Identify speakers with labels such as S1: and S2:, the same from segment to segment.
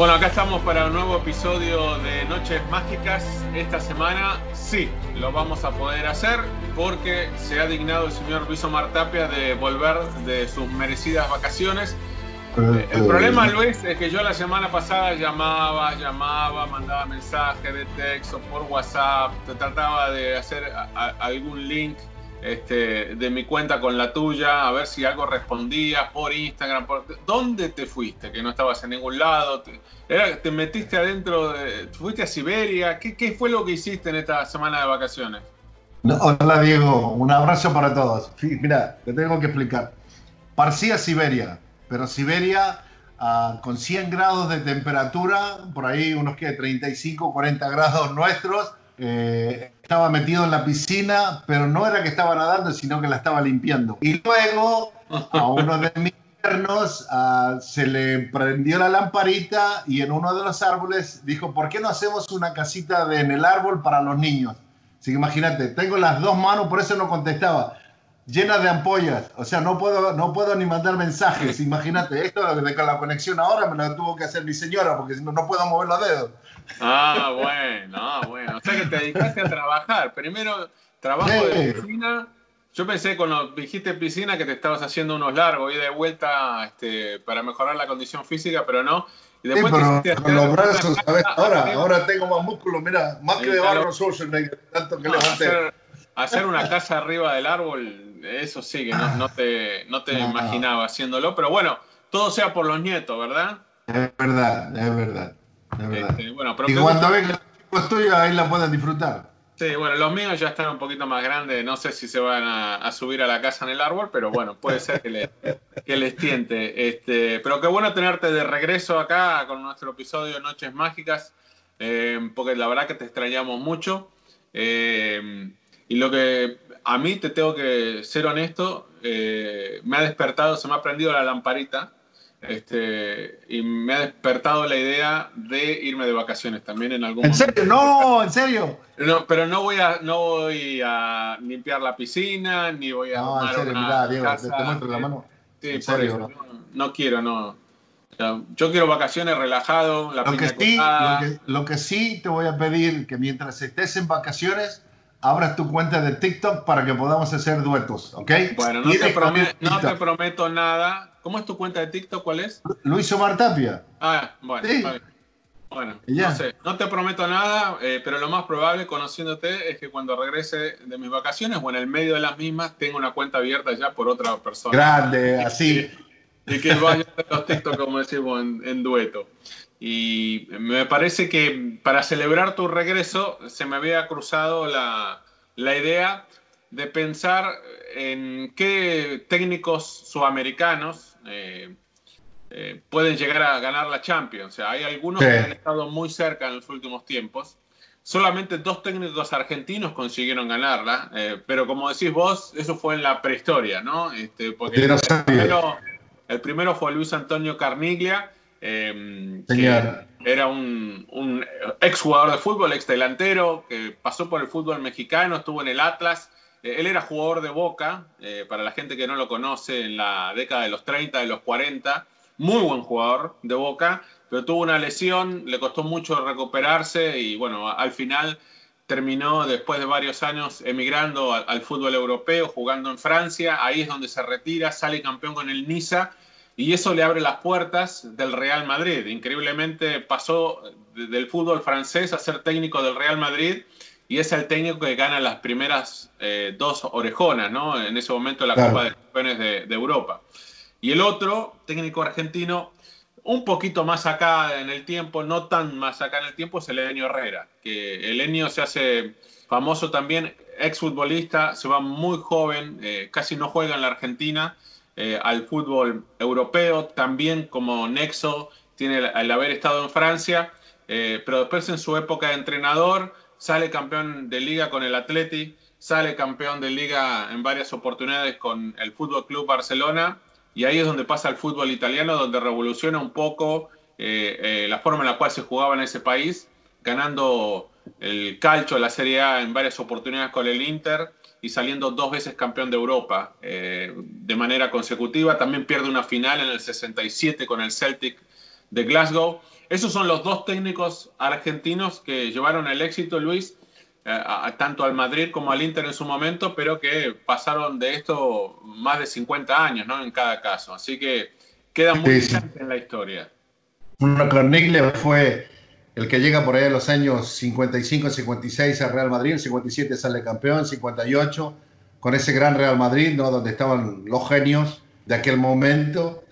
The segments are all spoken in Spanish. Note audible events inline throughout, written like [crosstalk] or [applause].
S1: Bueno, acá estamos para un nuevo episodio de Noches Mágicas. Esta semana sí, lo vamos a poder hacer porque se ha dignado el señor Luis Omar Tapia de volver de sus merecidas vacaciones. El problema, Luis, es que yo la semana pasada llamaba, llamaba, mandaba mensajes de texto por WhatsApp, trataba de hacer a- a- algún link este, de mi cuenta con la tuya, a ver si algo respondía por Instagram. ¿Dónde te fuiste? Que no estabas en ningún lado. ¿Te, metiste adentro? De... ¿Fuiste a Siberia? ¿Qué, ¿Qué fue lo que hiciste en esta semana de vacaciones?
S2: Hola Diego, un abrazo para todos. Mira, te tengo que explicar. Parecía Siberia, pero Siberia ah, con 100 grados de temperatura, por ahí unos que 35, 40 grados nuestros. Eh, estaba metido en la piscina, pero no era que estaba nadando, sino que la estaba limpiando. Y luego a uno de mis yernos ah, se le prendió la lamparita y en uno de los árboles dijo, ¿por qué no hacemos una casita en el árbol para los niños? Así que imagínate, tengo las dos manos, por eso no contestaba, llenas de ampollas. O sea, no puedo, no puedo ni mandar mensajes. Imagínate, esto de de la conexión ahora me lo tuvo que hacer mi señora, porque si no, no puedo mover los dedos.
S1: Ah, bueno, ah, bueno. O sea que te dedicaste a trabajar. Primero, trabajo de
S2: Sí.
S1: piscina. Yo pensé cuando dijiste piscina que te estabas haciendo unos largos y de vuelta este, para mejorar la condición física, pero no. Y
S2: Sí,
S1: después
S2: pero
S1: quisiste
S2: con los brazos, Ahora, ahora tengo más músculo, mira, más que
S1: Sí,
S2: de. Barro Schwarzenegger, tanto que levanté.
S1: hacer, hacer una casa arriba del árbol, eso sí que no, no te, no te
S2: No.
S1: imaginaba haciéndolo. Pero bueno, todo sea por los nietos, ¿verdad?
S2: Es verdad, es verdad, es verdad.
S1: Este, bueno, pero
S2: Y cuando
S1: gusta-
S2: vengan los chicos tuyos, ahí la pueden disfrutar.
S1: Sí, bueno, los míos ya están un poquito más grandes, no sé si se van a, a subir a la casa en el árbol, pero bueno, puede ser que, le- [laughs] que les tiente. Este, pero qué bueno tenerte de regreso acá con nuestro episodio Noches Mágicas, eh, porque la verdad que te extrañamos mucho. Eh, y lo que a mí te tengo que ser honesto, eh, me ha despertado, se me ha prendido la lamparita. Este, y me ha despertado la idea de irme de vacaciones también en algún
S2: ¿En
S1: momento.
S2: serio? No, en serio.
S1: No, pero no voy a no voy a limpiar la piscina ni voy a
S2: No, en serio,
S1: una
S2: mirá, Diego,
S1: casa,
S2: te, muestro la mano.
S1: Sí,
S2: en
S1: por
S2: serio.
S1: eso, no, no quiero, no. O sea, yo quiero vacaciones relajado, la
S2: Lo que, sí, lo, que, lo que sí te voy a pedir que mientras estés en vacaciones, abras tu cuenta de TikTok para que podamos hacer duetos, ¿ok?
S1: Bueno, no te,
S2: que
S1: no prometo nada. ¿Cómo es tu cuenta de TikTok? ¿Cuál es?
S2: Luis Omar Tapia.
S1: Ah, bueno,
S2: Sí.
S1: Bueno,
S2: Y ya.
S1: no sé, no te prometo nada, eh, pero lo más probable, conociéndote, es que cuando regrese de mis vacaciones o en el medio de las mismas, tenga una cuenta abierta ya por otra persona.
S2: Grande, así.
S1: y que vaya a los TikTok, como decimos, en, en dueto. Y me parece que para celebrar tu regreso se me había cruzado la, la idea de pensar en qué técnicos sudamericanos eh, eh, pueden llegar a ganar la Champions. O sea, hay algunos que han estado muy cerca en los últimos tiempos. Solamente dos técnicos argentinos consiguieron ganarla, eh, pero como decís vos, eso fue en la prehistoria, ¿no? Este, porque el primero, el primero, fue Luis Antonio Carniglia, que era un, un ex jugador de fútbol, ex delantero, que pasó por el fútbol mexicano, estuvo en el Atlas. Eh, él era jugador de Boca, eh, para la gente que no lo conoce, en la década de los 30, de los 40, muy buen jugador de Boca, pero tuvo una lesión, le costó mucho recuperarse y bueno, al final terminó después de varios años emigrando al, fútbol europeo, jugando en Francia, ahí es donde se retira, sale campeón con el Niza y eso le abre las puertas del Real Madrid. Increíblemente pasó del fútbol francés a ser técnico del Real Madrid y es el técnico que gana las primeras eh, dos orejonas, ¿no? En ese momento la Copa de Campeones de, Europa. Y el otro, técnico argentino, un poquito más acá en el tiempo, no tan más acá en el tiempo, es Elenio Herrera, que Elenio se hace famoso también, exfutbolista, se va muy joven, eh, casi no juega en la Argentina, eh, al fútbol europeo, también como nexo tiene el, haber estado en Francia, pero después en su época de entrenador, sale campeón de liga con el Atleti, sale campeón de liga en varias oportunidades con el Fútbol Club Barcelona y ahí es donde pasa el fútbol italiano, donde revoluciona un poco eh, eh, la forma en la cual se jugaba en ese país, ganando el calcio, la Serie A en varias oportunidades con el Inter y saliendo dos veces campeón de Europa eh, de manera consecutiva. También pierde una final en el 67 con el Celtic de Glasgow. Esos son los dos técnicos argentinos que llevaron el éxito, Luis, eh, tanto al Madrid como al Inter en su momento, pero que pasaron de esto más de 50 años, ¿no? En cada caso. Así que queda muy sí, en la historia.
S2: Una Carnigle fue el que llega por ahí en los años 55, 56 al Real Madrid, en 57 sale campeón, 58 con ese gran Real Madrid, ¿no? Donde estaban los genios de aquel momento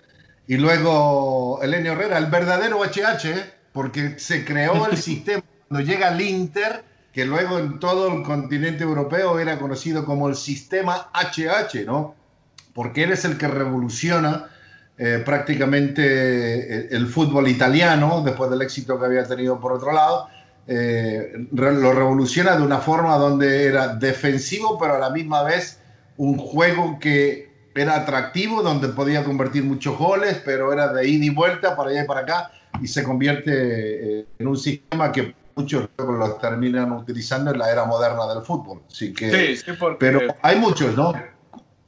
S2: y luego Elenio Herrera, el verdadero HH, ¿eh? porque se creó el [laughs] sistema cuando llega al Inter, que luego en todo el continente europeo era conocido como el sistema HH, ¿no? Porque él es el que revoluciona eh, prácticamente el, fútbol italiano, después del éxito que había tenido por otro lado, eh, lo revoluciona de una forma donde era defensivo, pero a la misma vez un juego que era atractivo, donde podía convertir muchos goles, pero era de ida y vuelta para allá y para acá, y se convierte eh, en un sistema que muchos lo terminan utilizando en la era moderna del fútbol. Así que, sí, pero hay muchos, ¿no?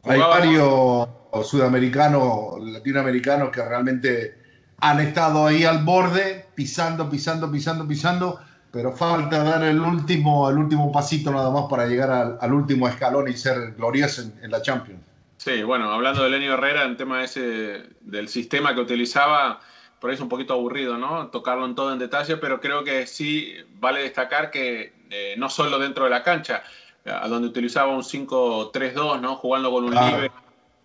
S2: Hay varios sudamericanos, latinoamericanos que realmente han estado ahí al borde, pisando, pisando, pisando, pisando, pero falta dar el último, el último pasito nada más para llegar al, último escalón y ser glorioso en la Champions.
S1: Sí, bueno, hablando de Lenio Herrera, en tema ese del sistema que utilizaba, por ahí es un poquito aburrido, ¿no? Tocarlo en todo en detalle, pero creo que sí vale destacar que eh, no solo dentro de la cancha, a donde utilizaba un 5-3-2, ¿no? Jugando con un libre,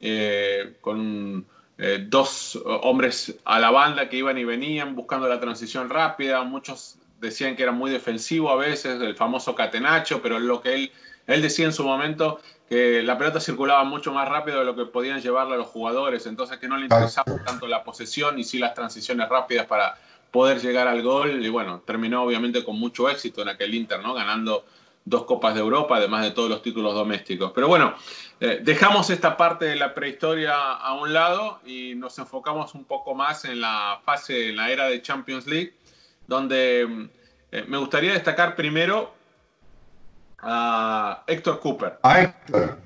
S1: eh, con eh, dos hombres a la banda que iban y venían buscando la transición rápida. Muchos decían que era muy defensivo a veces, el famoso catenacho, pero lo que él, él decía en su momento que la pelota circulaba mucho más rápido de lo que podían llevarle a los jugadores, entonces que no le interesaba tanto la posesión y sí las transiciones rápidas para poder llegar al gol y bueno, terminó obviamente con mucho éxito en aquel Inter, ¿no? Ganando dos Copas de Europa, además de todos los títulos domésticos. Pero bueno, eh, dejamos esta parte de la prehistoria a un lado y nos enfocamos un poco más en la fase, en la era de Champions League, donde eh, me gustaría destacar primero a Héctor Cooper.
S2: A Héctor.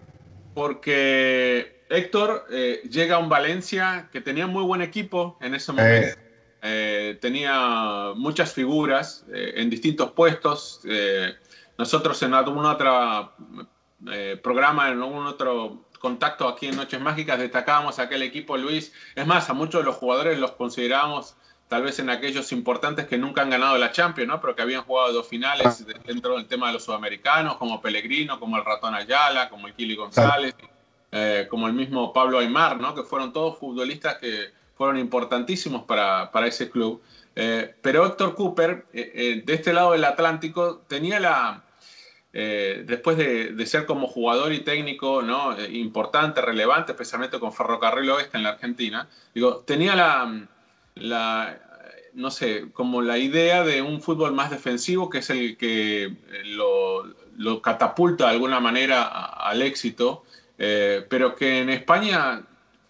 S1: Porque Héctor eh, llega a un Valencia que tenía muy buen equipo en ese momento. Tenía muchas figuras en distintos puestos. nosotros en algún otro programa, en algún otro contacto aquí en Noches Mágicas, destacábamos aquel equipo, Luis. Es más, a muchos de los jugadores los considerábamos tal vez en aquellos importantes que nunca han ganado la Champions, ¿no? pero que habían jugado dos finales dentro del tema de los sudamericanos, como Pellegrino, como el Ratón Ayala, como el Kili González, eh, como el mismo Pablo Aymar, ¿no? que fueron todos futbolistas que fueron importantísimos para, para ese club. Eh, pero Héctor Cooper, eh, de este lado del Atlántico, tenía la, eh, después de, ser como jugador y técnico. Eh, importante, relevante, especialmente con Ferrocarril Oeste en la Argentina, digo, tenía la, no sé, como la idea de un fútbol más defensivo, que es el que eh, lo catapulta de alguna manera al éxito, pero que en España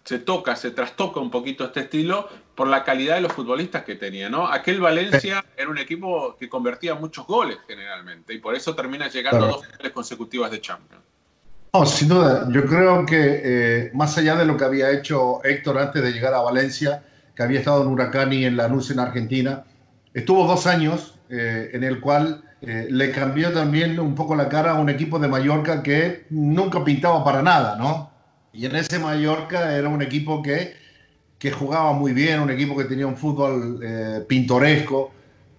S1: se toca, se trastoca un poquito este estilo por la calidad de los futbolistas que tenía, ¿no? Aquel Valencia era un equipo que convertía muchos goles generalmente y por eso termina llegando a dos finales consecutivas de Champions.
S2: No, sin duda, yo creo que eh, más allá de lo que había hecho Héctor antes de llegar a Valencia, que había estado en Huracán y en Lanús en Argentina, estuvo dos años eh, en el cual eh, le cambió también un poco la cara a un equipo de Mallorca que nunca pintaba para nada, ¿no? Y en ese Mallorca era un equipo que que jugaba muy bien, un equipo que tenía un fútbol eh, pintoresco.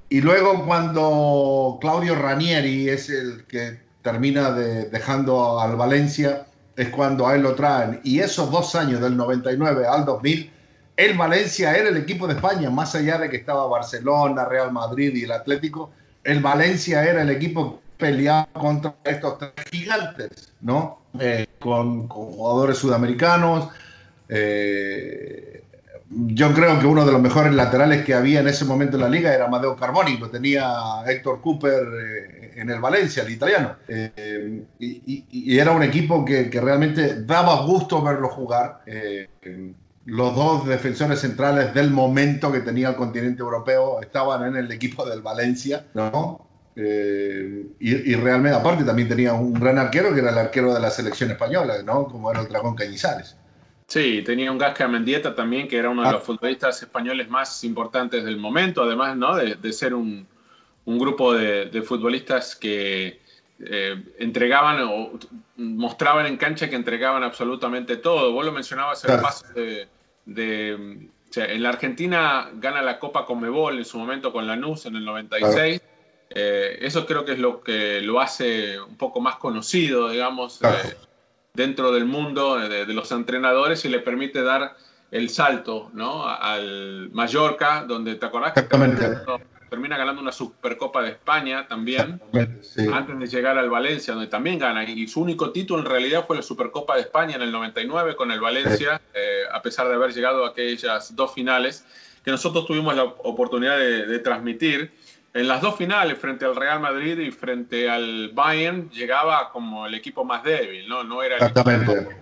S2: Y luego cuando Claudio Ranieri es el que termina dejando al Valencia, es cuando a él lo traen. Y esos dos años, del 99 al 2000, el Valencia era el equipo de España, más allá de que estaba Barcelona, Real Madrid y el Atlético, el Valencia era el equipo que peleaba contra estos tres gigantes, ¿no? Eh, con, jugadores sudamericanos, eh, yo creo que uno de los mejores laterales que había en ese momento en la liga era Amadeo Carboni, lo tenía Héctor Cooper eh, en el Valencia, el italiano. Eh, y, era un equipo que, realmente daba gusto verlo jugar. Eh, los dos defensores centrales del momento que tenía el continente europeo estaban en el equipo del Valencia, ¿no? y, realmente, aparte, también tenía un gran arquero que era el arquero de la selección española, ¿no? Como era el Dragón Cañizares.
S1: Sí, tenía un Gasca Mendieta también, que era uno de ah. los futbolistas españoles más importantes del momento, además ¿no? de, ser un, un grupo de, de, futbolistas que eh, entregaban o mostraban en cancha que entregaban absolutamente todo. Vos lo mencionabas el paso de... de en la Argentina gana la Copa Conmebol en su momento con Lanús en el 96. Eh, eso creo que es lo que lo hace un poco más conocido, digamos. Eh, dentro del mundo de, los entrenadores y le permite dar el salto ¿no? al Mallorca, donde te acordás que termina ganando una Supercopa de España también, antes de llegar al Valencia, donde también gana. Y su único título en realidad fue la Supercopa de España en el 99 con el Valencia, eh, a pesar de haber llegado a aquellas dos finales que nosotros tuvimos la oportunidad de transmitir en las dos finales, frente al Real Madrid y frente al Bayern, llegaba como el equipo más débil, ¿no? No era el
S2: Exactamente.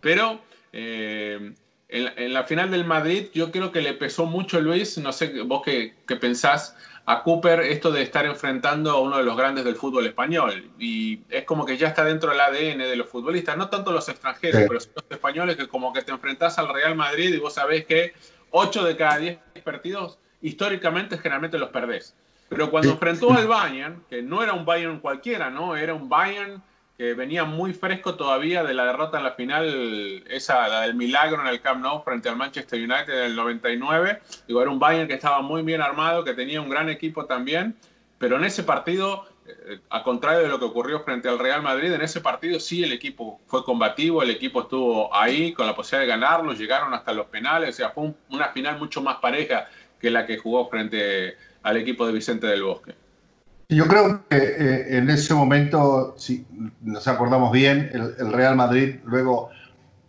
S1: Pero eh, en, la final del Madrid, yo creo que le pesó mucho, Luis, no sé vos qué, pensás, a Cooper esto de estar enfrentando a uno de los grandes del fútbol español. Y es como que ya está dentro del ADN de los futbolistas, no tanto los extranjeros, pero los españoles, que como que te enfrentás al Real Madrid y vos sabés que 8 de cada 10 partidos históricamente generalmente los perdés. Pero cuando enfrentó al Bayern, que no era un Bayern cualquiera, ¿no? Era un Bayern que venía muy fresco todavía de la derrota en la final, esa, la del milagro en el Camp Nou frente al Manchester United en el 99. Digo, era un Bayern que estaba muy bien armado, que tenía un gran equipo también, pero en ese partido, eh, a contrario de lo que ocurrió frente al Real Madrid, en ese partido sí el equipo fue combativo, el equipo estuvo ahí con la posibilidad de ganarlo, llegaron hasta los penales, o sea, fue una final mucho más pareja que la que jugó frente al equipo de Vicente del Bosque.
S2: Yo creo que eh, en ese momento, si nos acordamos bien, el, Real Madrid luego,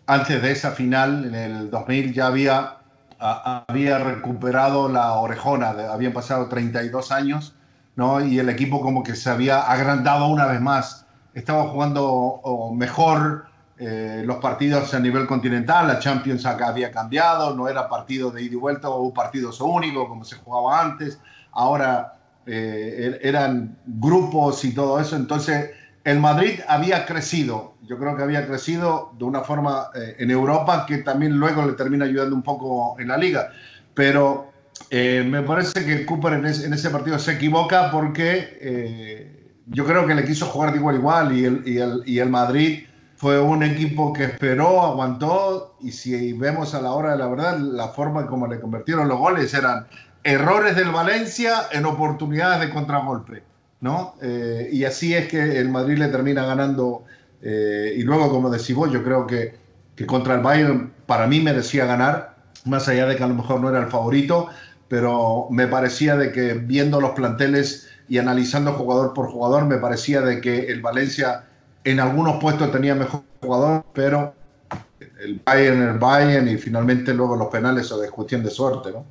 S2: antes de esa final, en el 2000, ya había, había recuperado la orejona, habían pasado 32 años, ¿no? y el equipo como que se había agrandado una vez más, estaba jugando mejor, eh, los partidos a nivel continental, la Champions había cambiado, no era partido de ida y vuelta o un partido único como se jugaba antes, ahora eh, er, eran grupos y todo eso, entonces el Madrid había crecido, yo creo que había crecido de una forma eh, en Europa que también luego le termina ayudando un poco en la liga, pero me parece que Cooper en ese, partido se equivoca porque yo creo que le quiso jugar de igual a igual y el, y el, y el Madrid fue un equipo que esperó, aguantó y si vemos a la hora de la verdad, la forma como le convirtieron los goles eran errores del Valencia en oportunidades de contragolpe, ¿no? Eh, y así es que el Madrid le termina ganando eh, y luego, como decís vos, yo creo que, que contra el Bayern para mí merecía ganar, más allá de que a lo mejor no era el favorito, pero me parecía de que viendo los planteles y analizando jugador por jugador, me parecía de que el Valencia en algunos puestos tenía mejor jugador, pero el Bayern, el Bayern y finalmente luego los penales o de cuestión de suerte, ¿no?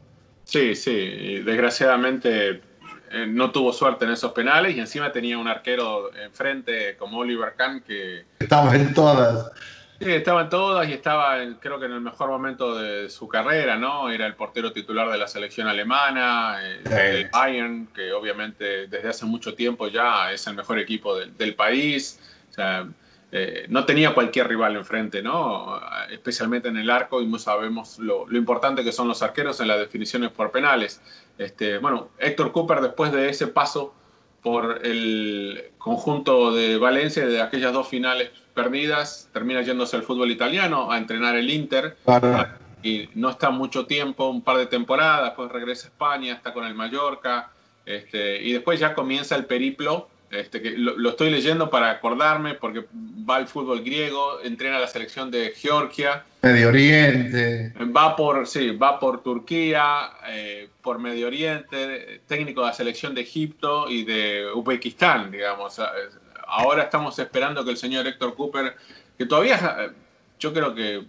S1: Sí, sí, desgraciadamente eh, no tuvo suerte en esos penales y encima tenía un arquero enfrente como Oliver Kahn que...
S2: Estaba en todas.
S1: Sí, estaba en todas y estaba creo que en el mejor momento de su carrera, ¿no? Era el portero titular de la selección alemana, eh, el Bayern, que obviamente desde hace mucho tiempo ya es el mejor equipo del país. Sea, eh, no tenía cualquier rival enfrente, ¿no? Especialmente en el arco, y sabemos lo, importante que son los arqueros en las definiciones por penales. Este, bueno, Héctor Cooper, después de ese paso por el conjunto de Valencia, de aquellas dos finales perdidas, termina yéndose al fútbol italiano a entrenar el Inter. Y no está mucho tiempo, un par de temporadas, después regresa a España, está con el Mallorca, este, y después ya comienza el periplo este, que lo, estoy leyendo para acordarme porque va al fútbol griego, entrena la selección de Georgia.
S2: Medio Oriente.
S1: Va por, sí, va por Turquía, eh, por Medio Oriente, técnico de la selección de Egipto y de Uzbekistán, digamos. Ahora estamos esperando que el señor Héctor Cooper, que todavía yo creo que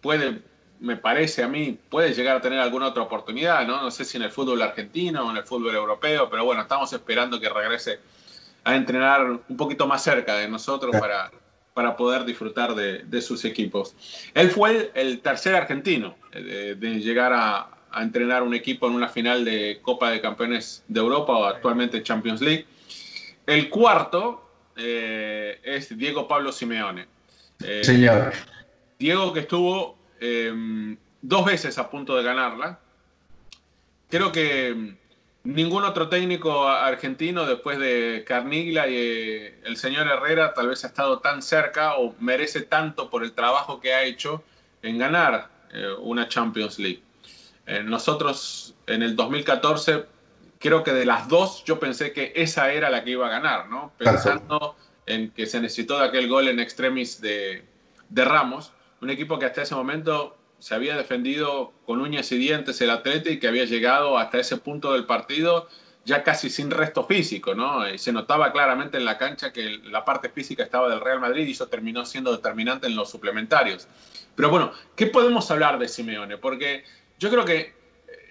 S1: puede, me parece a mí, puede llegar a tener alguna otra oportunidad, ¿no? No sé si en el fútbol argentino o en el fútbol europeo, pero bueno, estamos esperando que regrese a entrenar un poquito más cerca de nosotros para, para poder disfrutar de, sus equipos. Él fue el, tercer argentino de, llegar a, entrenar un equipo en una final de Copa de Campeones de Europa o actualmente Champions League. El cuarto eh, es Diego Pablo Simeone.
S2: Eh, Señor.
S1: Diego que estuvo em, dos veces a punto de ganarla. Creo que Ningún otro técnico argentino después de Carnigla y eh, el señor Herrera tal vez ha estado tan cerca o merece tanto por el trabajo que ha hecho en ganar eh, una Champions League. Eh, nosotros en el 2014 creo que de las dos yo pensé que esa era la que iba a ganar, ¿no? Pensando en que se necesitó de aquel gol en extremis de, de Ramos, un equipo que hasta ese momento se había defendido con uñas y dientes el Atlético y que había llegado hasta ese punto del partido ya casi sin resto físico, ¿no? Y se notaba claramente en la cancha que la parte física estaba del Real Madrid y eso terminó siendo determinante en los suplementarios. Pero bueno, ¿qué podemos hablar de Simeone? Porque yo creo que eh,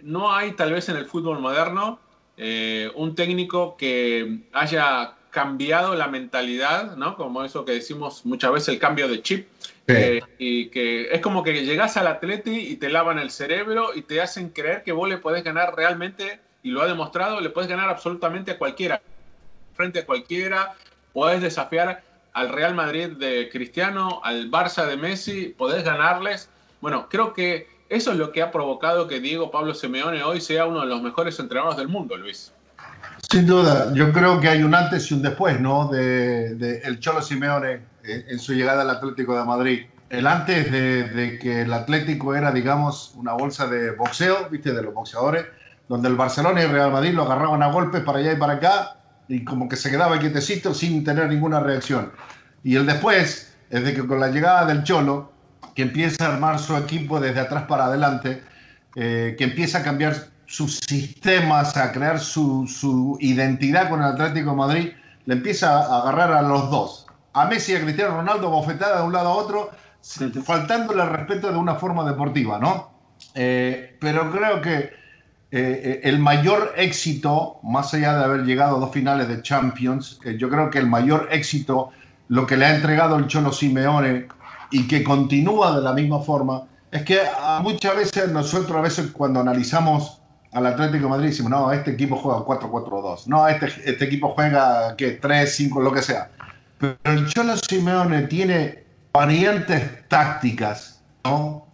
S1: no hay tal vez en el fútbol moderno eh, un técnico que haya cambiado la mentalidad, ¿no? Como eso que decimos muchas veces, el cambio de chip. Eh, y que es como que llegas al atleti y te lavan el cerebro y te hacen creer que vos le podés ganar realmente, y lo ha demostrado, le puedes ganar absolutamente a cualquiera, frente a cualquiera, podés desafiar al Real Madrid de Cristiano, al Barça de Messi, podés ganarles. Bueno, creo que eso es lo que ha provocado que Diego Pablo Simeone hoy sea uno de los mejores entrenadores del mundo, Luis.
S2: Sin duda, yo creo que hay un antes y un después, ¿no? De, el Cholo Simeone en, su llegada al Atlético de Madrid. El antes de, que el Atlético era, digamos, una bolsa de boxeo, ¿viste? De los boxeadores, donde el Barcelona y el Real Madrid lo agarraban a golpes para allá y para acá y como que se quedaba quietecito sin tener ninguna reacción. Y el después es de que con la llegada del Cholo, que empieza a armar su equipo desde atrás para adelante, eh, que empieza a cambiar sus sistemas, a crear su, su, identidad con el Atlético de Madrid, le empieza a agarrar a los dos. A Messi y a Cristiano Ronaldo bofetada de un lado a otro, faltándole respeto de una forma deportiva, ¿no? Eh, pero creo que eh, eh, el mayor éxito, más allá de haber llegado a dos finales de Champions, yo creo que el mayor éxito, lo que le ha entregado el Cholo Simeone y que continúa de la misma forma, es que muchas veces nosotros, a veces cuando analizamos al Atlético de Madrid decimos, no, este equipo juega 4-4-2, no, este, este equipo juega ¿qué? 3, 5, lo que sea. Pero el Cholo Simeone tiene variantes tácticas, ¿no?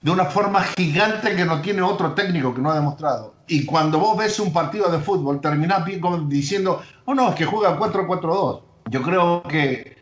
S2: De una forma gigante que no tiene otro técnico que no ha demostrado. Y cuando vos ves un partido de fútbol, terminás diciendo, oh no, es que juega 4-4-2. Yo creo que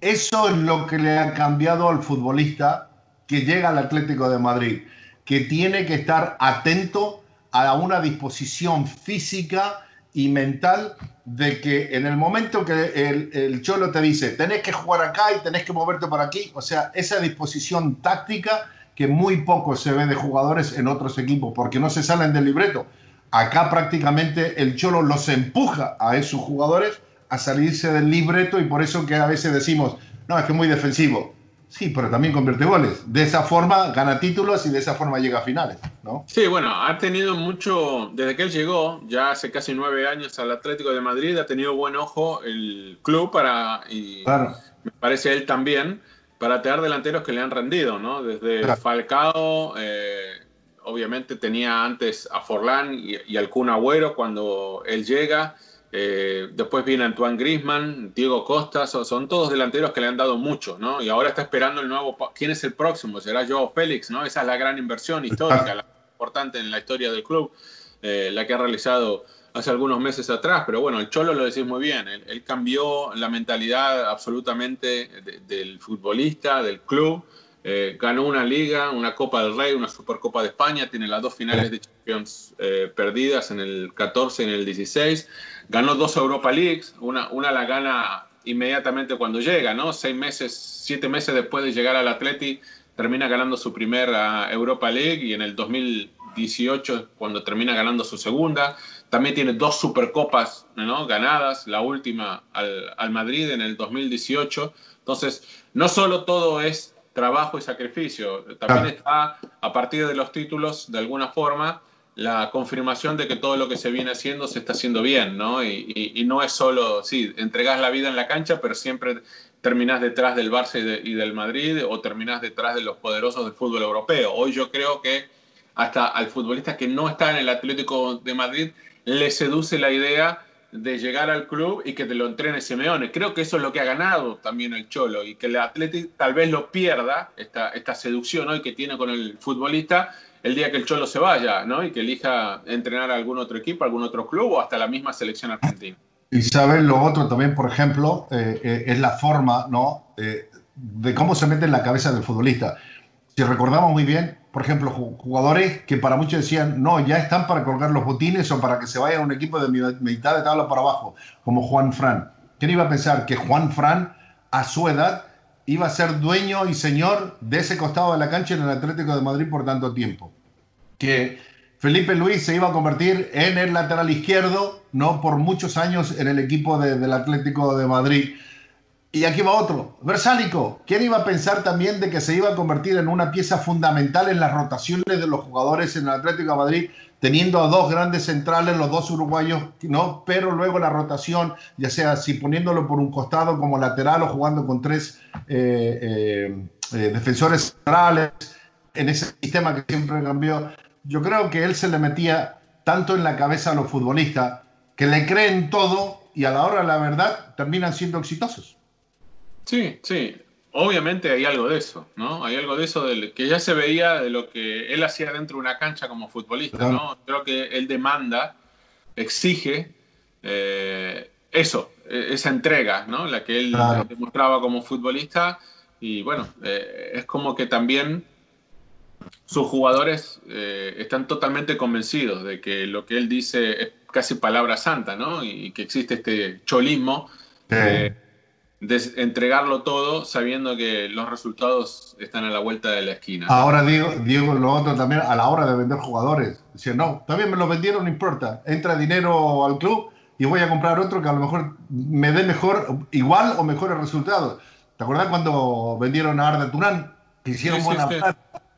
S2: eso es lo que le ha cambiado al futbolista que llega al Atlético de Madrid, que tiene que estar atento a una disposición física y mental de que en el momento que el, cholo te dice, tenés que jugar acá y tenés que moverte por aquí, o sea, esa disposición táctica que muy poco se ve de jugadores en otros equipos, porque no se salen del libreto. Acá prácticamente el Cholo los empuja a esos jugadores a salirse del libreto y por eso que a veces decimos, no, es que es muy defensivo. Sí, pero también convierte goles. De esa forma gana títulos y de esa forma llega a finales, ¿no?
S1: Sí, bueno, ha tenido mucho, desde que él llegó, ya hace casi nueve años al Atlético de Madrid, ha tenido buen ojo el club para, y me parece él también, para tener delanteros que le han rendido, ¿no? Desde Falcao, eh, obviamente tenía antes a Forlán y, y al Kun Agüero cuando él llega. Eh, después viene Antoine Grisman, Diego Costa, son, todos delanteros que le han dado mucho, ¿no? Y ahora está esperando el nuevo. ¿Quién es el próximo? ¿Será Joao Félix, no? Esa es la gran inversión histórica, la [laughs] importante en la historia del club, eh, la que ha realizado hace algunos meses atrás. Pero bueno, el Cholo lo decís muy bien, él, cambió la mentalidad absolutamente del futbolista, del club. Eh, ganó una liga, una Copa del Rey, una Supercopa de España, tiene las dos finales de Champions eh, perdidas en el 14 y en el 16. Ganó dos Europa Leagues, una, una la gana inmediatamente cuando llega, ¿no? Seis meses, siete meses después de llegar al Atleti, termina ganando su primera Europa League y en el 2018 cuando termina ganando su segunda. También tiene dos Supercopas ganadas, la última al, al Madrid en el 2018. Entonces, no solo todo es trabajo y sacrificio. También está, a partir de los títulos, de alguna forma, la confirmación de que todo lo que se viene haciendo se está haciendo bien, ¿no? Y, no es solo, sí, entregas la vida en la cancha, pero siempre terminás detrás del Barça y, del Madrid o terminás detrás de los poderosos del fútbol europeo. Hoy yo creo que hasta al futbolista que no está en el Atlético de Madrid le seduce la idea de llegar al club y que te lo entrene Simeone. Creo que eso es lo que ha ganado también el Cholo y que el Atlético tal vez lo pierda, esta, esta seducción hoy que tiene con el futbolista, el día que el Cholo se vaya, ¿no? Y que elija entrenar a algún otro equipo, algún otro club o hasta la misma selección argentina.
S2: Y sabes lo otro también, por ejemplo, eh, eh, es la forma, ¿no? Eh, de cómo se mete en la cabeza del futbolista. Si recordamos muy bien, por ejemplo, jugadores que para muchos decían, no, ya están para colgar los botines o para que se vayan a un equipo de mitad de tabla para abajo, como Juan Fran. ¿Quién iba a pensar que Juan Fran, a su edad, iba a ser dueño y señor de ese costado de la cancha en el Atlético de Madrid por tanto tiempo? Que Felipe Luis se iba a convertir en el lateral izquierdo, no por muchos años en el equipo del Atlético de Madrid. Y aquí va otro, Versálico. ¿Quién iba a pensar también de que se iba a convertir en una pieza fundamental en las rotaciones de los jugadores en el Atlético de Madrid, teniendo a dos grandes centrales, los dos uruguayos, ¿no? Pero luego la rotación, ya sea si poniéndolo por un costado como lateral o jugando con tres eh, eh, eh, defensores centrales, en ese sistema que siempre cambió. Yo creo que él se le metía tanto en la cabeza a los futbolistas que le creen todo y a la hora de la verdad terminan siendo exitosos.
S1: Sí, sí. Obviamente hay algo de eso, ¿no? Hay algo de eso del, que ya se veía de lo que él hacía dentro de una cancha como futbolista, ¿no? Creo que él demanda, exige eh, eso, e, esa entrega, ¿no? La que él demostraba como futbolista y bueno, eh, es como que también sus jugadores eh, están totalmente convencidos de que lo que él dice es casi palabra santa, ¿no? Y que existe este cholismo de entregarlo todo sabiendo que los resultados están a la vuelta de la esquina.
S2: Ahora Diego, Diego lo otro también a la hora de vender jugadores. Dice, no, también me lo vendieron, no importa. Entra dinero al club y voy a comprar otro que a lo mejor me dé mejor, igual o mejores resultados. ¿Te acuerdas cuando vendieron a Arda Turán? Que hicieron buena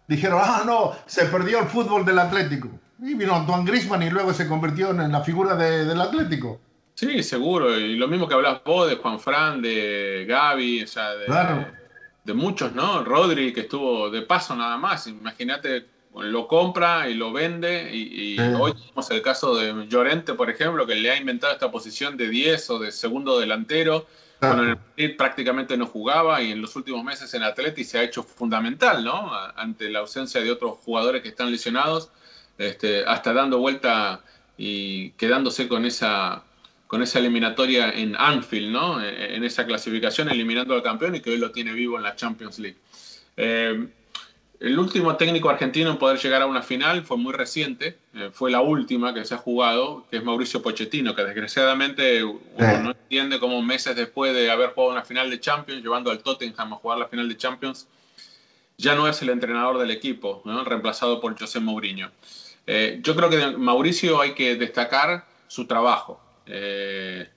S2: Dijeron, ah, no, se perdió el fútbol del Atlético. Y vino Antoine Grisman y luego se convirtió en la figura del Atlético.
S1: Sí, seguro. Y lo mismo que hablas vos de Juan Fran, de Gaby, o sea, de, muchos, ¿no? Rodri, que estuvo de paso nada más. Imagínate, lo compra y lo vende. Y, hoy tenemos el caso de Llorente, por ejemplo, que le ha inventado esta posición de 10 o de segundo delantero. Cuando en el Madrid prácticamente no jugaba y en los últimos meses en Atleti se ha hecho fundamental, ¿no? Ante la ausencia de otros jugadores que están lesionados, este, hasta dando vuelta y quedándose con esa con esa eliminatoria en Anfield, ¿no? En esa clasificación, eliminando al campeón y que hoy lo tiene vivo en la Champions League. Eh, el último técnico argentino en poder llegar a una final fue muy reciente, eh, fue la última que se ha jugado, que es Mauricio Pochettino, que desgraciadamente uno no entiende cómo meses después de haber jugado una final de Champions, llevando al Tottenham a jugar la final de Champions, ya no es el entrenador del equipo, ¿no? reemplazado por José Mourinho. Eh, yo creo que de Mauricio hay que destacar su trabajo, eh,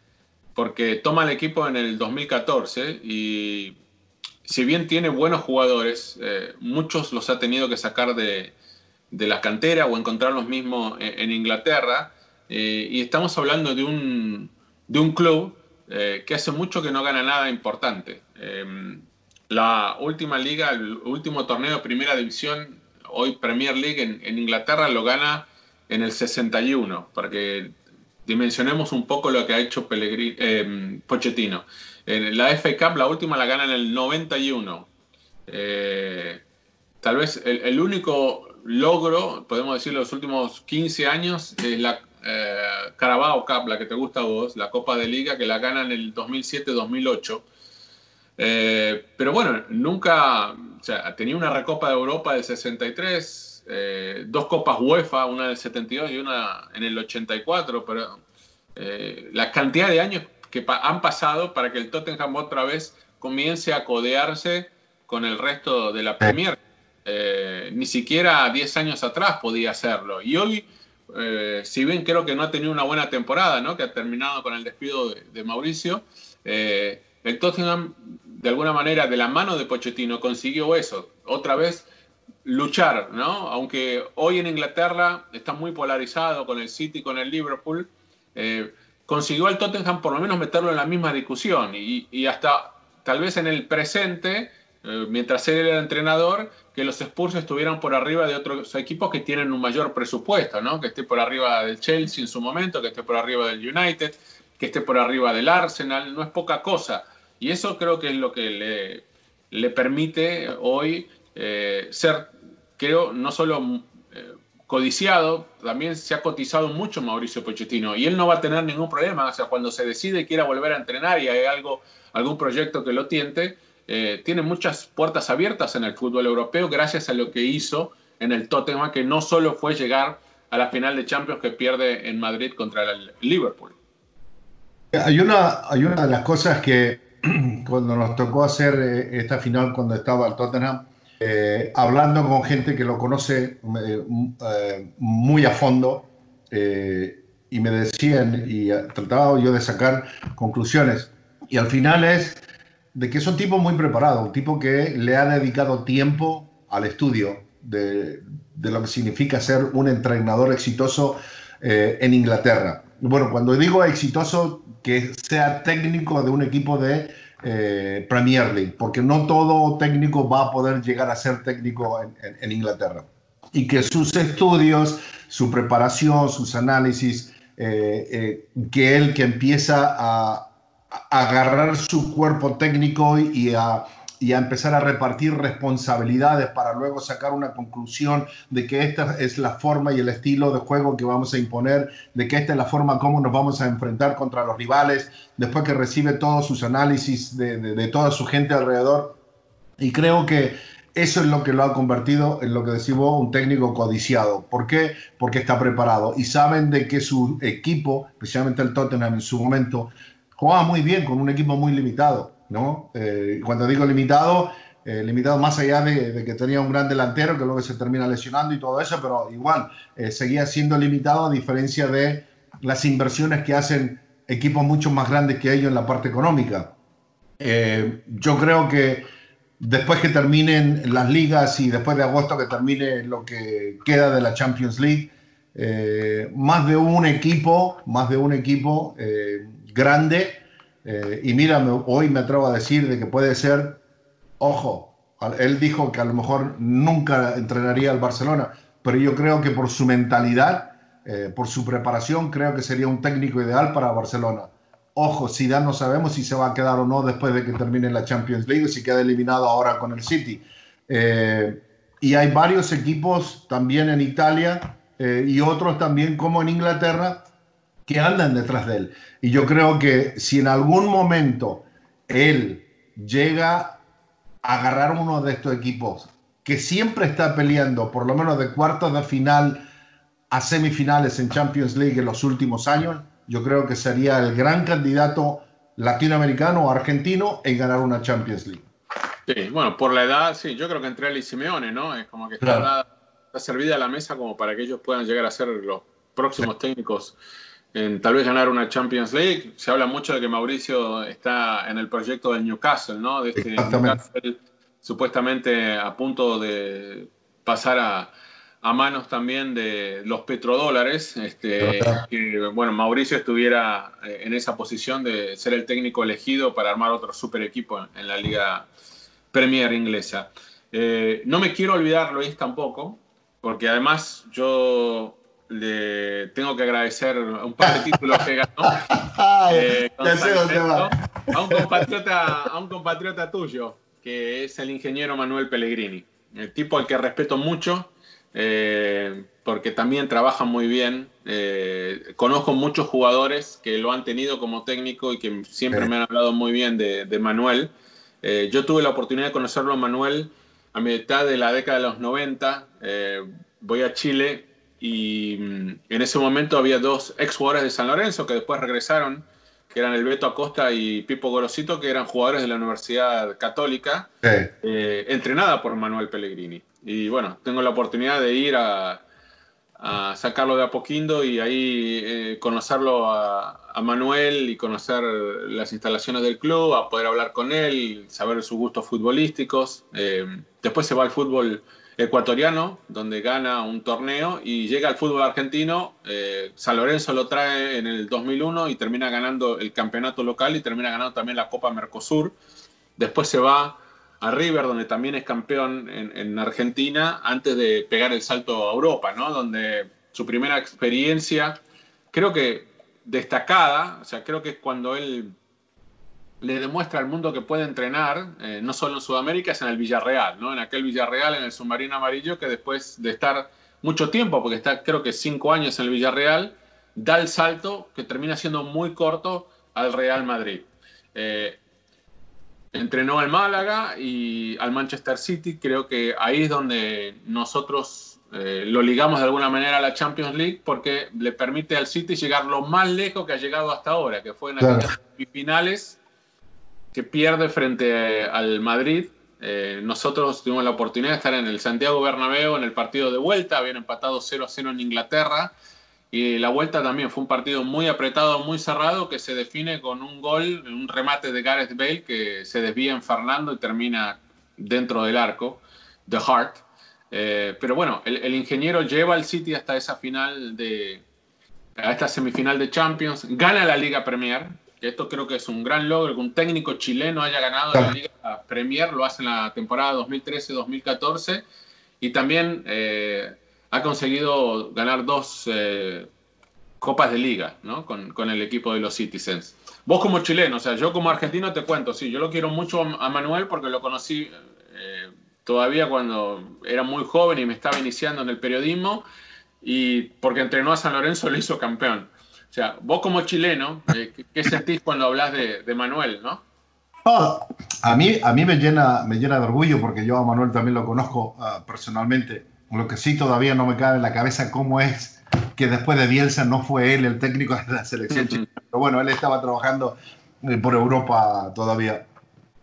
S1: porque toma el equipo en el 2014 y si bien tiene buenos jugadores, eh, muchos los ha tenido que sacar de, la cantera o encontrar los mismos en, Inglaterra. y estamos hablando de un, de un club que hace mucho que no gana nada importante. la última liga, el último torneo de primera división hoy Premier League en, Inglaterra lo gana en el 61, para dimensionemos un poco lo que ha hecho eh, Pochettino. En la FA Cup, la última la gana en el 91. Eh, tal vez el, único logro, podemos decir, los últimos 15 años es la eh, Carabao Cup, la que te gusta a vos, la Copa de Liga, que la gana en el 2007-2008. pero bueno, nunca o sea, tenía una recopa de Europa del 63, eh, dos copas UEFA, una del 72 y una en el 84, pero eh, la cantidad de años que han pasado para que el Tottenham otra vez comience a codearse con el resto de la Premier. Eh, ni siquiera 10 años atrás podía hacerlo. Y hoy, si bien creo que no ha tenido una buena temporada, ¿no? que ha terminado con el despido de, de Mauricio, el Tottenham de alguna manera, de la mano de Pochettino, consiguió eso, otra vez luchar, ¿no? Aunque hoy en Inglaterra está muy polarizado con el City y con el Liverpool, eh, consiguió al Tottenham por lo menos meterlo en la misma discusión y, hasta tal vez en el presente, eh, mientras él era entrenador, que los Spurs estuvieran por arriba de otros equipos que tienen un mayor presupuesto, ¿no? Que esté por arriba del Chelsea en su momento, que esté por arriba del United, que esté por arriba del Arsenal, no es poca cosa. Y eso creo que es lo que le, le permite hoy eh, ser, creo, no solo eh, codiciado, también se ha cotizado mucho Mauricio Pochettino y él no va a tener ningún problema. O sea, cuando se decide y quiera volver a entrenar y hay algo, algún proyecto que lo tiente, eh, tiene muchas puertas abiertas en el fútbol europeo gracias a lo que hizo en el Tottenham, que no solo fue llegar a la final de Champions que pierde en Madrid contra el Liverpool.
S2: Hay una, hay una de las cosas que [clears throat] cuando nos tocó hacer esta final cuando estaba el Tottenham, eh, hablando con gente que lo conoce eh, muy a fondo y me decían y trataba yo de sacar conclusiones y al final es de que es un tipo muy preparado, un tipo que le ha dedicado tiempo al estudio de, de lo que significa ser un entrenador exitoso en Inglaterra. Bueno, cuando digo exitoso, que sea técnico de un equipo de eh, Premier League, porque no todo técnico va a poder llegar a ser técnico en, Inglaterra. Y que sus estudios, su preparación, sus análisis, eh, eh, que él que empieza a, a agarrar su cuerpo técnico y a y a empezar a repartir responsabilidades para luego sacar una conclusión de que esta es la forma y el estilo de juego que vamos a imponer, de que esta es la forma como nos vamos a enfrentar contra los rivales, después que recibe todos sus análisis de, de, toda su gente alrededor. Y creo que eso es lo que lo ha convertido en lo que decimos un técnico codiciado. ¿Por qué? Porque está preparado y saben de que su equipo, especialmente el Tottenham en su momento, jugaba muy bien con un equipo muy limitado ¿no? Eh, cuando digo limitado, eh, limitado más allá de, que tenía un gran delantero que luego se termina lesionando y todo eso, pero igual eh, seguía siendo limitado a diferencia de las inversiones que hacen equipos mucho más grandes que ellos en la parte económica. yo creo que después que terminen las ligas y después de agosto que termine lo que queda de la Champions League, más de un equipo, más de un equipo grande eh, y mira, hoy me atrevo a decir de que puede ser, ojo, él dijo que a lo mejor nunca entrenaría al Barcelona, pero yo creo que por su mentalidad, eh, por su preparación, creo que sería un técnico ideal para Barcelona. Ojo, Zidane no sabemos si se va a quedar o no después de que termine la Champions League, si queda eliminado ahora con el City. Eh, y hay varios equipos también en Italia y otros también como en Inglaterra que andan detrás de él. Y yo creo que si en algún momento él llega a agarrar uno de estos equipos que siempre está peleando, por lo menos de cuartos de final a semifinales en Champions League en los últimos años, yo creo que sería el gran candidato latinoamericano o argentino en ganar una Champions League.
S1: Sí, bueno, por la edad, sí, yo creo que entre él y Simeone, ¿no? Es como que está servida la mesa como para que ellos puedan llegar a ser los próximos técnicos en tal vez ganar una Champions League. Se habla mucho de que Mauricio está en el proyecto del Newcastle, ¿no? De este Newcastle supuestamente a punto de pasar a, a manos también de los petrodólares, este, que bueno, Mauricio estuviera eh, en esa posición de ser el técnico elegido para armar otro super equipo en la Liga Premier inglesa. Eh, no me quiero olvidar, Luis, tampoco, porque además yo le tengo que agradecer un par de títulos que ganó [laughs] eh, a, un compatriota, a un compatriota tuyo, que es el ingeniero Manuel Pellegrini, el tipo al que respeto mucho eh, porque también trabaja muy bien. Eh, conozco muchos jugadores que lo han tenido como técnico y que siempre me han hablado muy bien de, Manuel. Eh, yo tuve la oportunidad de conocerlo a Manuel a mitad de la década de los 90. voy a Chile y mm, en ese momento había dos ex jugadores de San Lorenzo que después regresaron, que eran el Beto Acosta y Pipo Gorosito, que eran jugadores de la Universidad Católica, entrenada por Manuel Pellegrini. Y bueno, tengo la oportunidad de ir a, sacarlo de Apoquindo y ahí eh, conocerlo a, Manuel y conocer las instalaciones del club, a poder hablar con él, saber sus gustos futbolísticos. Eh, después se va al fútbol ecuatoriano, donde gana un torneo y llega al fútbol argentino. Eh, San Lorenzo lo trae en el 2001 y termina ganando el campeonato local y termina ganando también la Copa Mercosur. Después se va a River, donde también es campeón en, Argentina, antes de pegar el salto a Europa, ¿no? Donde su primera experiencia, creo que destacada, o sea, creo que es cuando él le demuestra al mundo que puede entrenar, eh, no solo en Sudamérica, es en el Villarreal, ¿no? En aquel Villarreal, en el submarino amarillo, que después de estar mucho tiempo, porque está creo que cinco años en el Villarreal, da el salto que termina siendo muy corto al Real Madrid. Eh, entrenó al Málaga y al Manchester City. Creo que ahí es donde nosotros eh, lo ligamos de alguna manera a la Champions League porque le permite al City llegar lo más lejos que ha llegado hasta ahora, que fue en las semifinales que pierde frente al Madrid. Eh, nosotros tuvimos la oportunidad de estar en el Santiago Bernabéu en el partido de vuelta, habían empatado 0-0 en Inglaterra y la vuelta también fue un partido muy apretado, muy cerrado, que se define con un gol, un remate de Gareth Bale que se desvía en Fernando y termina dentro del arco, The Heart. Eh, pero bueno, el, ingeniero lleva al City hasta esa final de, a esta semifinal de Champions, gana la Liga Premier, esto creo que es un gran logro, que un técnico chileno haya ganado la Liga Premier, lo hace en la temporada 2013-2014, y también eh, ha conseguido ganar dos eh, copas de liga ¿no? con, con, el equipo de los Citizens. Vos como chileno, o sea, yo como argentino te cuento, sí, yo lo quiero mucho a Manuel porque lo conocí eh, todavía cuando era muy joven y me estaba iniciando en el periodismo y porque entrenó a San Lorenzo lo hizo campeón. O sea, vos como chileno, eh, ¿qué sentís cuando hablas de, de Manuel, no?
S2: a mí, a mí me, llena, me llena de orgullo porque yo a Manuel también lo conozco uh, personalmente lo que sí todavía no me cabe en la cabeza cómo es que después de Bielsa no fue él el técnico de la selección chilena. Pero bueno, él estaba trabajando eh, por Europa todavía.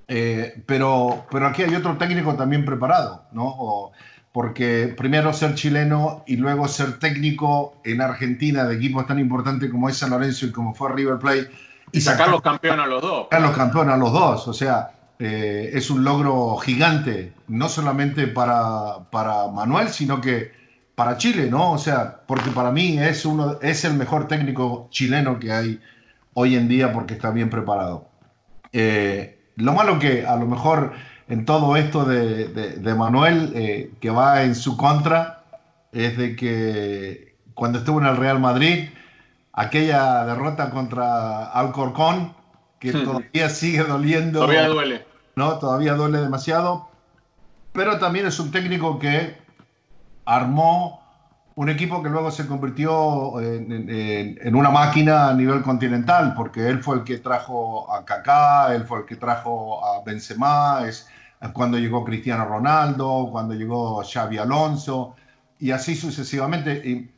S2: Eh, pero, pero aquí hay otro técnico también preparado, ¿no? Porque primero ser chileno y luego ser técnico en Argentina de equipos tan importantes como es San Lorenzo y como fue River Plate.
S1: Y, sacar los campeones a los dos.
S2: Sacar los campeones a los dos. O sea, eh, es un logro gigante, no solamente para, para, Manuel, sino que para Chile, ¿no? O sea, porque para mí es, uno, es el mejor técnico chileno que hay hoy en día porque está bien preparado. Eh, lo malo que a lo mejor en todo esto de, de, Manuel, eh, que va en su contra, es de que cuando estuvo en el Real Madrid, aquella derrota contra Alcorcón, que todavía sigue doliendo.
S1: Todavía duele.
S2: ¿no? Todavía duele demasiado. Pero también es un técnico que armó un equipo que luego se convirtió en, una máquina a nivel continental, porque él fue el que trajo a Kaká, él fue el que trajo a Benzema, es cuando llegó Cristiano Ronaldo, cuando llegó Xavi Alonso, y así sucesivamente. Y,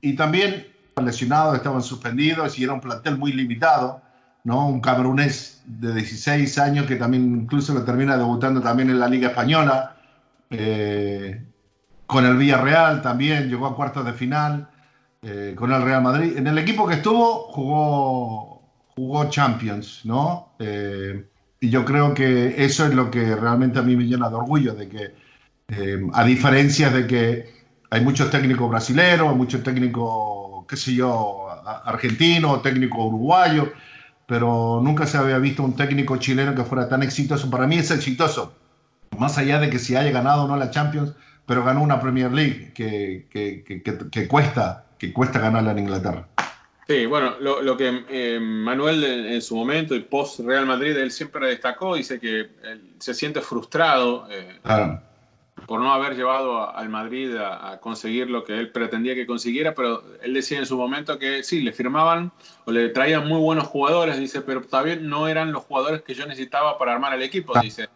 S2: y también lesionados, estaban suspendidos y era un plantel muy limitado. ¿no? Un camerunés de 16 años que también incluso lo termina debutando también en la Liga Española. Eh, con el Villarreal también, llegó a cuartos de final, eh, con el Real Madrid. En el equipo que estuvo jugó, jugó Champions, ¿no? Eh, y yo creo que eso es lo que realmente a mí me llena de orgullo, de que a diferencia de que hay muchos técnicos brasileños, muchos técnicos, qué sé yo, argentinos, técnicos uruguayos, pero nunca se había visto un técnico chileno que fuera tan exitoso. Para mí es exitoso, más allá de que si haya ganado o no la Champions, pero ganó una Premier League que, que, que, que cuesta, que cuesta ganarla en Inglaterra.
S1: Sí, bueno, lo, que eh, Manuel en, su momento y post Real Madrid, él siempre destacó, dice que se siente frustrado eh, por no haber llevado al Madrid a, conseguir lo que él pretendía que consiguiera, pero él decía en su momento que sí, le firmaban o le traían muy buenos jugadores, dice, pero todavía no eran los jugadores que yo necesitaba para armar el equipo, dice.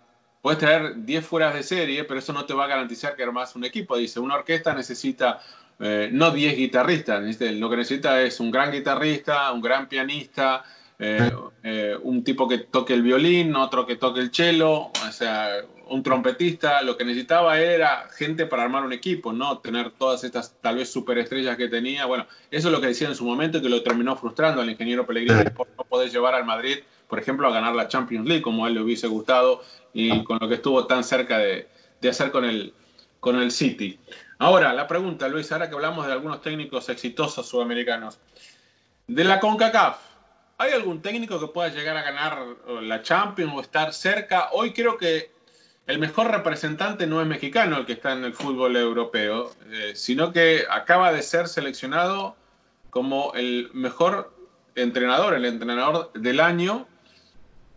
S1: Puedes traer 10 fueras de serie, pero eso no te va a garantizar que armas un equipo. Dice, una orquesta necesita eh, no 10 guitarristas, lo que necesita es un gran guitarrista, un gran pianista, eh, eh, un tipo que toque el violín, otro que toque el cello, o sea, un trompetista, lo que necesitaba era gente para armar un equipo, no tener todas estas tal vez superestrellas que tenía. Bueno, eso es lo que decía en su momento y que lo terminó frustrando al ingeniero Pellegrini por no poder llevar al Madrid, por ejemplo, a ganar la Champions League como a él le hubiese gustado y con lo que estuvo tan cerca de, hacer con el, con el City. Ahora, la pregunta, Luis, ahora que hablamos de algunos técnicos exitosos sudamericanos. De la CONCACAF, ¿hay algún técnico que pueda llegar a ganar la Champions o estar cerca? Hoy creo que el mejor representante no es mexicano el que está en el fútbol europeo, eh, sino que acaba de ser seleccionado como el mejor entrenador, el entrenador del año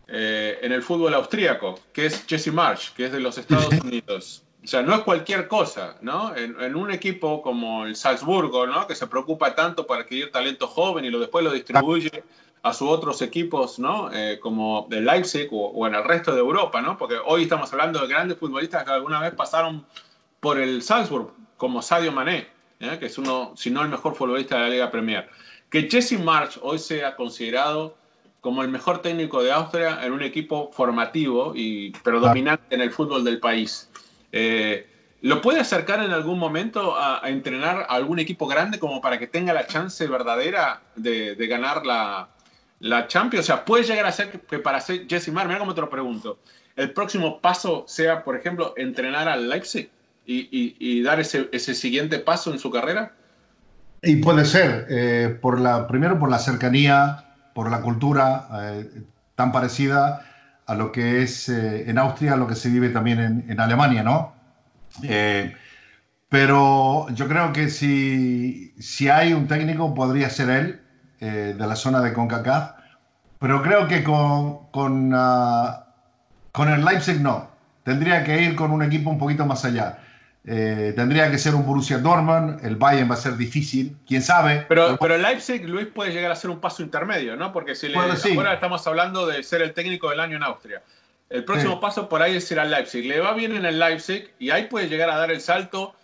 S1: eh, en el fútbol austríaco, que es Jesse Marsh, que es de los Estados [laughs] Unidos. O sea, no es cualquier cosa, ¿no? En, un equipo como el Salzburgo, ¿no? Que se preocupa tanto para adquirir talento joven y lo después lo distribuye a sus otros equipos, ¿no? Eh, como el Leipzig o, en el resto de Europa, ¿no? Porque hoy estamos hablando de grandes futbolistas que alguna vez pasaron por el Salzburg, como Sadio Mané, ¿eh? que es uno, si no el mejor futbolista de la Liga Premier. Que Jesse March hoy sea considerado como el mejor técnico de Austria en un equipo formativo, y, pero dominante en el fútbol del país. Eh, ¿Lo puede acercar en algún momento a, entrenar a algún equipo grande como para que tenga la chance verdadera de ganar la, la Champions, o sea, puede llegar a ser que para ser Jesse Mar, mira cómo te lo pregunto, el próximo paso sea, por ejemplo, entrenar al Leipzig y, dar ese, siguiente paso en su carrera?
S2: Y puede ser, eh, por la, primero por la cercanía, por la cultura eh, tan parecida a lo que es eh, en Austria, lo que se vive también en, Alemania, ¿no? pero yo creo que si, si hay un técnico, podría ser él, de la zona de CONCACAF, pero creo que con, con, ah, con el Leipzig no. Tendría que ir con un equipo un poquito más allá. Eh, tendría que ser un Borussia Dortmund, el Bayern va a ser difícil, quién sabe.
S1: Pero, pero el Leipzig, Luis, puede llegar a ser un paso intermedio, ¿no? Porque si le, ahora estamos hablando de ser el técnico del año en Austria. El próximo paso por ahí es ir al Leipzig. Le va bien en el Leipzig y ahí puede llegar a dar el salto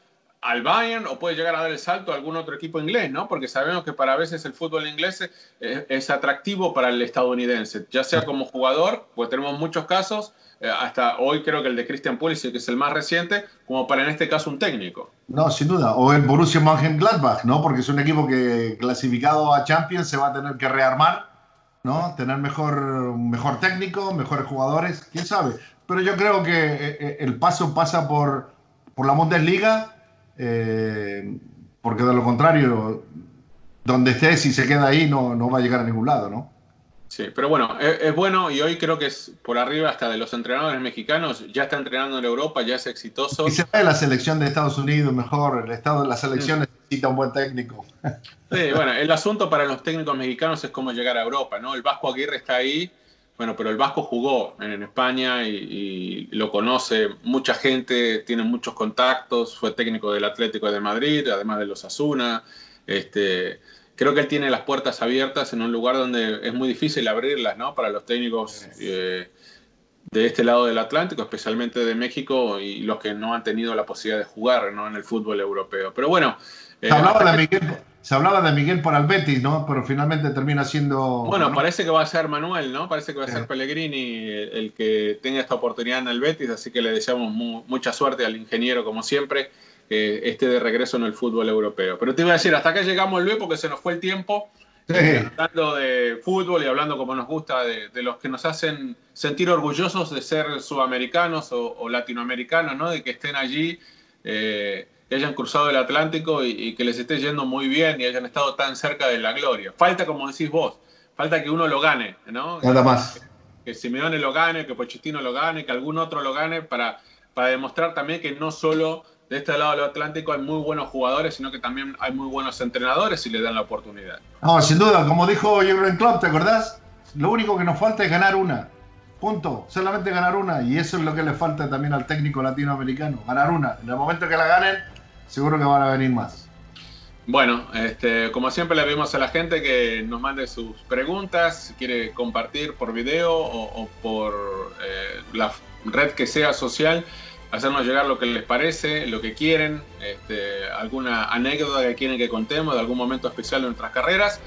S1: al Bayern o puede llegar a dar el salto a algún otro equipo inglés, ¿no? Porque sabemos que para veces el fútbol inglés es, atractivo para el estadounidense, ya sea como jugador, pues tenemos muchos casos, hasta hoy creo que el de Christian Pulisic, que es el más reciente, como para en este caso un técnico.
S2: No, sin duda, o el Borussia Mönchengladbach, ¿no? Porque es un equipo que clasificado a Champions se va a tener que rearmar, ¿no? Tener mejor, mejor técnico, mejores jugadores, quién sabe. Pero yo creo que eh, eh, el paso pasa por, por la Bundesliga eh, porque de lo contrario, donde esté, si se queda ahí, no, no va a llegar a ningún lado, ¿no?
S1: Sí, pero bueno, es, bueno y hoy creo que es por arriba hasta de los entrenadores mexicanos, ya está entrenando en Europa, ya es exitoso.
S2: Y se ve la selección de Estados Unidos mejor, el estado de la selección necesita un buen técnico.
S1: Sí, bueno, el asunto para los técnicos mexicanos es cómo llegar a Europa, ¿no? El Vasco Aguirre está ahí, bueno, pero el Vasco jugó en, España y, lo conoce mucha gente, tiene muchos contactos, fue técnico del Atlético de Madrid, además de los Asuna. Este, creo que él tiene las puertas abiertas en un lugar donde es muy difícil abrirlas, ¿no? Para los técnicos eh, de este lado del Atlántico, especialmente de México y los que no han tenido la posibilidad de jugar, ¿no? En el fútbol europeo. Pero bueno.
S2: Eh, hablaba de Miguel, se hablaba de Miguel para el Betis, ¿no? Pero finalmente termina siendo.
S1: Bueno, parece que va a ser Manuel, ¿no? Parece que va a ser Pellegrini el que tenga esta oportunidad en el Betis, así que le deseamos mucha suerte al ingeniero, como siempre. Eh, esté de regreso en el fútbol europeo. Pero te iba a decir, hasta acá llegamos, Luis, porque se nos fue el tiempo. Hablando de fútbol y hablando como nos gusta de, los que nos hacen sentir orgullosos de ser sudamericanos o, latinoamericanos, ¿no? De que estén allí, eh, que hayan cruzado el Atlántico y, que les esté yendo muy bien y hayan estado tan cerca de la gloria. Falta, como decís vos, falta que uno lo gane, ¿no?
S2: Nada más.
S1: Que, Simeone lo gane, que Pochettino lo gane, que algún otro lo gane para, para demostrar también que no solo de este lado del Atlántico hay muy buenos jugadores, sino que también hay muy buenos entrenadores y le dan la oportunidad.
S2: No, sin duda, como dijo Jürgen Klopp, ¿te acordás? Lo único que nos falta es ganar una. Punto. Solamente ganar una. Y eso es lo que le falta también al técnico latinoamericano. Ganar una. En el momento que la ganen, seguro que van a venir más.
S1: Bueno, este, como siempre le pedimos a la gente que nos mande sus preguntas, si quiere compartir por video o, por eh, la red que sea social hacernos llegar lo que les parece, lo que quieren, este, alguna anécdota que quieren que contemos de algún momento especial de nuestras carreras.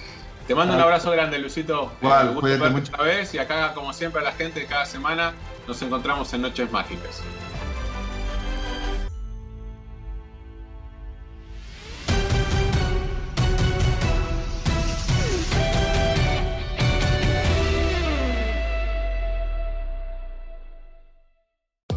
S1: Te mando un ah. abrazo grande, Luisito.
S2: Igual, cuídate mucho.
S1: Otra vez y acá, como siempre, la gente cada semana nos encontramos en Noches Mágicas.